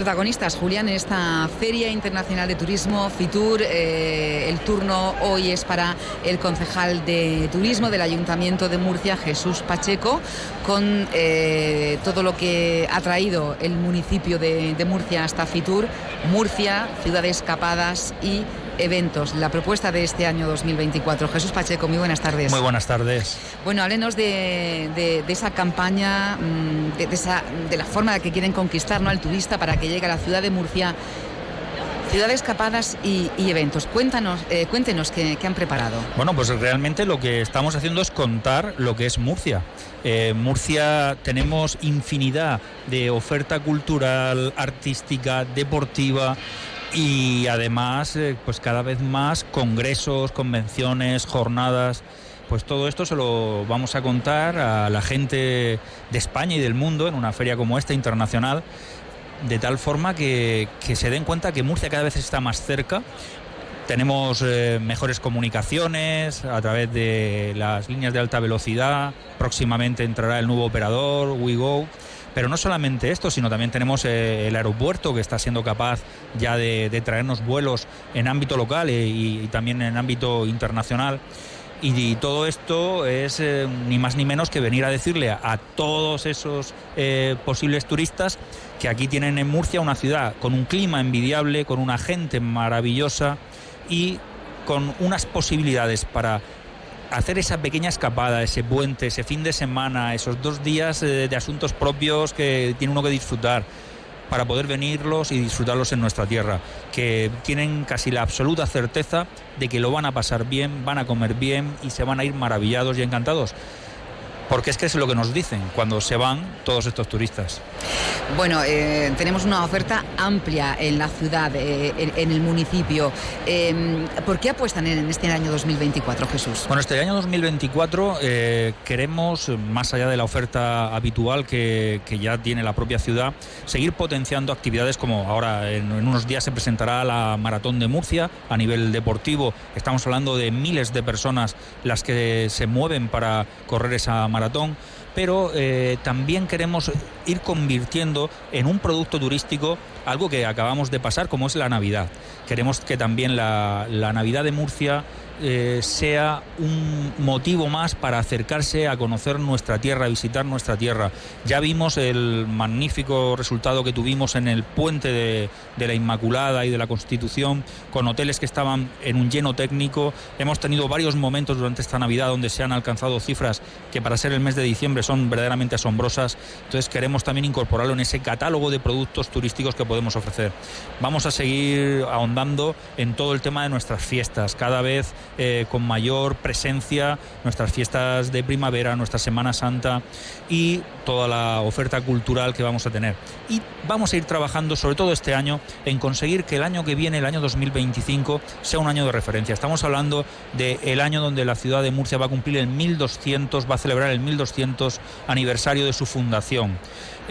Protagonistas, Julián, en esta Feria Internacional de Turismo, FITUR, eh, el turno hoy es para el concejal de Turismo del Ayuntamiento de Murcia, Jesús Pacheco, con eh, todo lo que ha traído el municipio de, de Murcia hasta FITUR, Murcia, ciudades escapadas y eventos, la propuesta de este año 2024. Jesús Pacheco, muy buenas tardes. Muy buenas tardes. Bueno, háblenos de, esa campaña, mm, de, esa, de la forma de que quieren conquistar ¿no? al turista para que llegue a la ciudad de Murcia. Ciudades escapadas y, eventos. Cuéntanos, eh, cuéntenos qué, han preparado. Bueno, pues realmente lo que estamos haciendo es contar lo que es Murcia. Eh, Murcia tenemos infinidad de oferta cultural, artística, deportiva, y además eh, pues cada vez más congresos, convenciones, jornadas. Pues todo esto se lo vamos a contar a la gente de España y del mundo en una feria como esta internacional, de tal forma que, se den cuenta que Murcia cada vez está más cerca. Tenemos eh, mejores comunicaciones a través de las líneas de alta velocidad. Próximamente entrará el nuevo operador, WeGo pero no solamente esto, sino también tenemos eh, el aeropuerto que está siendo capaz ya de, traernos vuelos en ámbito local eh, y, también en ámbito internacional. Y, todo esto es eh, ni más ni menos que venir a decirle a, todos esos posibles turistas que aquí tienen en Murcia una ciudad con un clima envidiable, con una gente maravillosa y con unas posibilidades para hacer esa pequeña escapada, ese puente, ese fin de semana, esos dos días eh, de asuntos propios que tiene uno que disfrutar para poder venirlos y disfrutarlos en nuestra tierra, que tienen casi la absoluta certeza de que lo van a pasar bien, van a comer bien y se van a ir maravillados y encantados porque es que es lo que nos dicen cuando se van todos estos turistas. Bueno, eh, tenemos una oferta amplia en la ciudad, eh, en, el municipio. Em, ¿Por qué apuestan en este año 2024, Jesús? Bueno, este año 2024 eh, queremos, más allá de la oferta habitual que, ya tiene la propia ciudad, seguir potenciando actividades como ahora en, en unos días se presentará la Maratón de Murcia a nivel deportivo. Estamos hablando de miles de personas las que se mueven para correr esa maratón maratón, pero eh, también queremos ir convirtiendo en un producto turístico algo que acabamos de pasar, como es la Navidad. Queremos que también la, la Navidad de Murcia eh, sea un motivo más para acercarse a conocer nuestra tierra, a visitar nuestra tierra. Ya vimos el magnífico resultado que tuvimos en el puente de, la Inmaculada y de la Constitución, con hoteles que estaban en un lleno técnico. Hemos tenido varios momentos durante esta Navidad donde se han alcanzado cifras que para ser el mes de diciembre son verdaderamente asombrosas. Entonces queremos también incorporarlo en ese catálogo de productos turísticos que podemos ofrecer. Vamos a seguir ahondando en todo el tema de nuestras fiestas. Cada vez eh, con mayor presencia nuestras fiestas de primavera, nuestra Semana Santa y toda la oferta cultural que vamos a tener. Y vamos a ir trabajando, sobre todo este año, en conseguir que el año que viene, el año 2025, sea un año de referencia. Estamos hablando del año donde la ciudad de Murcia va a cumplir el 1200, va a celebrar el 1200 aniversario de su fundación.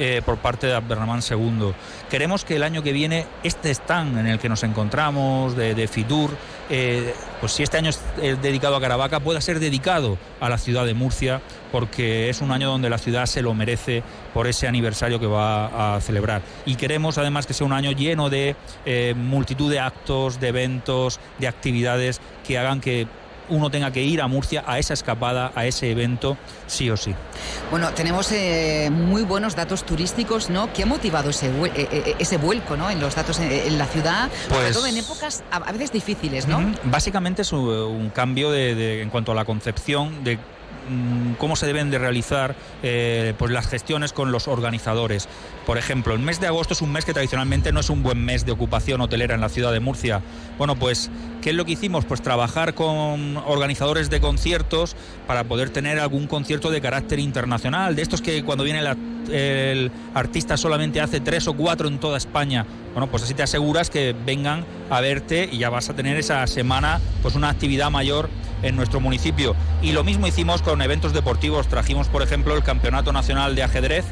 Eh, por parte de Abderramán II. Queremos que el año que viene este stand en el que nos encontramos, de, FITUR, eh, pues si este año es dedicado a Caravaca, pueda ser dedicado a la ciudad de Murcia, porque es un año donde la ciudad se lo merece por ese aniversario que va a celebrar. Y queremos además que sea un año lleno de eh, multitud de actos, de eventos, de actividades que hagan que uno tenga que ir a Murcia a esa escapada, a ese evento, sí o sí. Bueno, tenemos eh, muy buenos datos turísticos, ¿no? ¿Qué ha motivado ese, eh, eh, ese vuelco ¿no? en los datos en, la ciudad? Sobre pues todo en épocas a, veces difíciles, ¿no? Básicamente es un, cambio de, en cuanto a la concepción de cómo se deben de realizar eh, pues las gestiones con los organizadores. Por ejemplo, el mes de agosto es un mes que tradicionalmente no es un buen mes de ocupación hotelera en la ciudad de Murcia. Bueno, pues, ¿qué es lo que hicimos? Pues trabajar con organizadores de conciertos para poder tener algún concierto de carácter internacional, de estos que cuando viene el artista solamente hace tres o cuatro en toda España. Bueno, pues así te aseguras que vengan a verte y ya vas a tener esa semana pues una actividad mayor en nuestro municipio. Y lo mismo hicimos con eventos deportivos. Trajimos, por ejemplo, el Campeonato Nacional de Ajedrez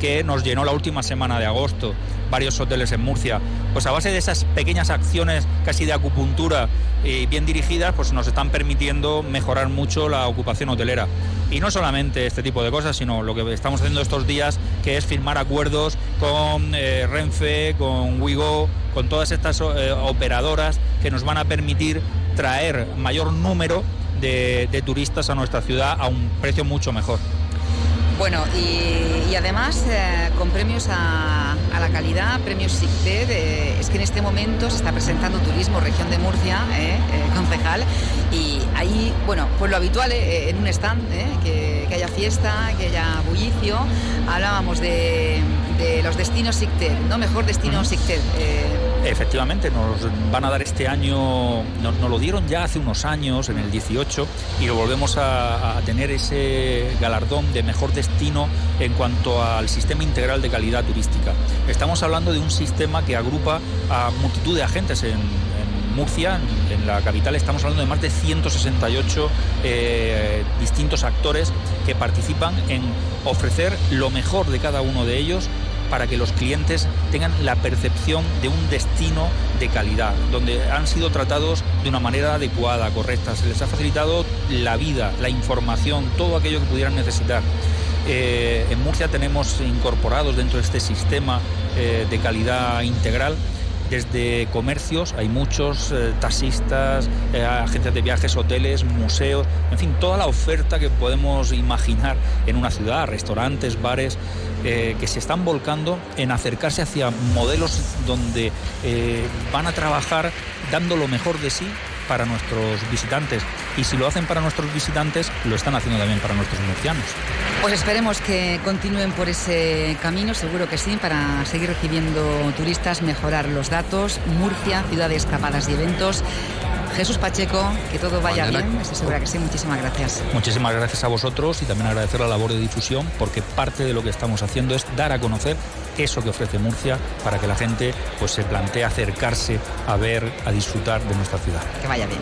que nos llenó la última semana de agosto. varios hoteles en Murcia. Pues a base de esas pequeñas acciones casi de acupuntura y bien dirigidas, pues nos están permitiendo mejorar mucho la ocupación hotelera. Y no solamente este tipo de cosas, sino lo que estamos haciendo estos días, que es firmar acuerdos con eh, Renfe, con Wigo, con todas estas eh, operadoras que nos van a permitir traer mayor número de, de turistas a nuestra ciudad a un precio mucho mejor. Bueno, y, y además eh, con premios a, a, la calidad, premios SICTED, eh, es que en este momento se está presentando Turismo Región de Murcia, eh, concejal, y ahí, bueno, pues lo habitual en un stand, que, que, haya fiesta, que haya bullicio, hablábamos de, de los destinos SICTED, ¿no? Mejor destino. SICTED. Efectivamente, nos van a dar este año, nos, lo dieron ya hace unos años, en el 18, y lo volvemos a, tener ese galardón de mejor destino en cuanto al sistema integral de calidad turística. Estamos hablando de un sistema que agrupa a multitud de agentes en, en Murcia, en la capital, estamos hablando de más de 168 eh, distintos actores que participan en ofrecer lo mejor de cada uno de ellos para que los clientes tengan la percepción de un destino de calidad, donde han sido tratados de una manera adecuada, correcta, se les ha facilitado la vida, la información, todo aquello que pudieran necesitar. Eh, en Murcia tenemos incorporados dentro de este sistema eh, de calidad integral desde comercios, hay muchos eh, taxistas, eh, agencias de viajes, hoteles, museos, en fin, toda la oferta que podemos imaginar en una ciudad, restaurantes, bares, eh, que se están volcando en acercarse hacia modelos donde van a trabajar dando lo mejor de sí para nuestros visitantes. Y si lo hacen para nuestros visitantes, lo están haciendo también para nuestros murcianos. Pues esperemos que continúen por ese camino, seguro que sí, para seguir recibiendo turistas, mejorar los datos. Murcia, ciudad de escapadas y eventos. Jesús Pacheco, que todo vaya Mañana. bien, estoy segura que sí, muchísimas gracias. Muchísimas gracias a vosotros y también agradecer la labor de difusión porque parte de lo que estamos haciendo es dar a conocer eso que ofrece Murcia para que la gente pues se plantee acercarse a ver, a disfrutar de nuestra ciudad. Que vaya bien.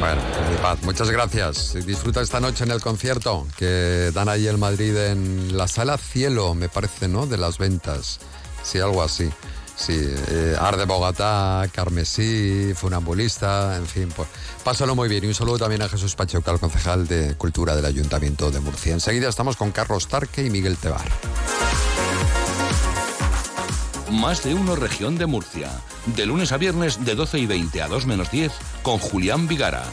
Bueno, paz, muchas gracias. Disfruta esta noche en el concierto que dan ahí en Madrid en la sala Cielo, me parece, ¿no? De las ventas. Sí, algo así. Sí, eh, Arde Bogotá, Carmesí, Funambulista, en fin, pues pásalo muy bien. Y un saludo también a Jesús Pacheco, al concejal de Cultura del Ayuntamiento de Murcia. Enseguida estamos con Carlos Tarque y Miguel Tebar. Más de uno región de Murcia. De lunes a viernes de 12 y 20 a 2 menos 10 con Julián Vigara.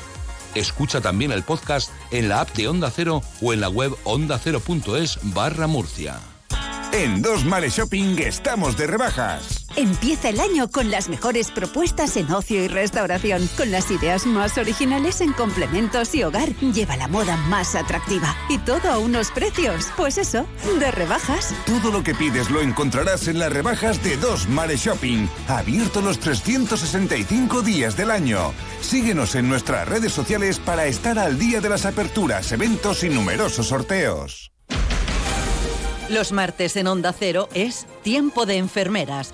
Escucha también el podcast en la app de Onda Cero o en la web ondacero.es barra Murcia. En Dos Males Shopping estamos de rebajas. Empieza el año con las mejores propuestas en ocio y restauración, con las ideas más originales en complementos y hogar. Lleva la moda más atractiva y todo a unos precios, pues eso, de rebajas. Todo lo que pides lo encontrarás en las rebajas de Dos Males Shopping, abierto los 365 días del año. Síguenos en nuestras redes sociales para estar al día de las aperturas, eventos y numerosos sorteos. Los martes en Onda Cero es Tiempo de Enfermeras,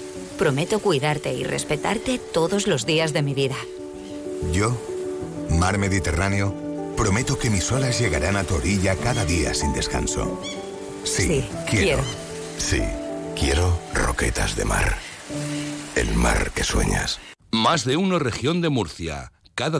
prometo cuidarte y respetarte todos los días de mi vida. Yo, Mar Mediterráneo, prometo que mis olas llegarán a tu orilla cada día sin descanso. Sí, sí quiero. quiero. Sí, quiero Roquetas de Mar. El mar que sueñas. Más de uno región de Murcia. Cada día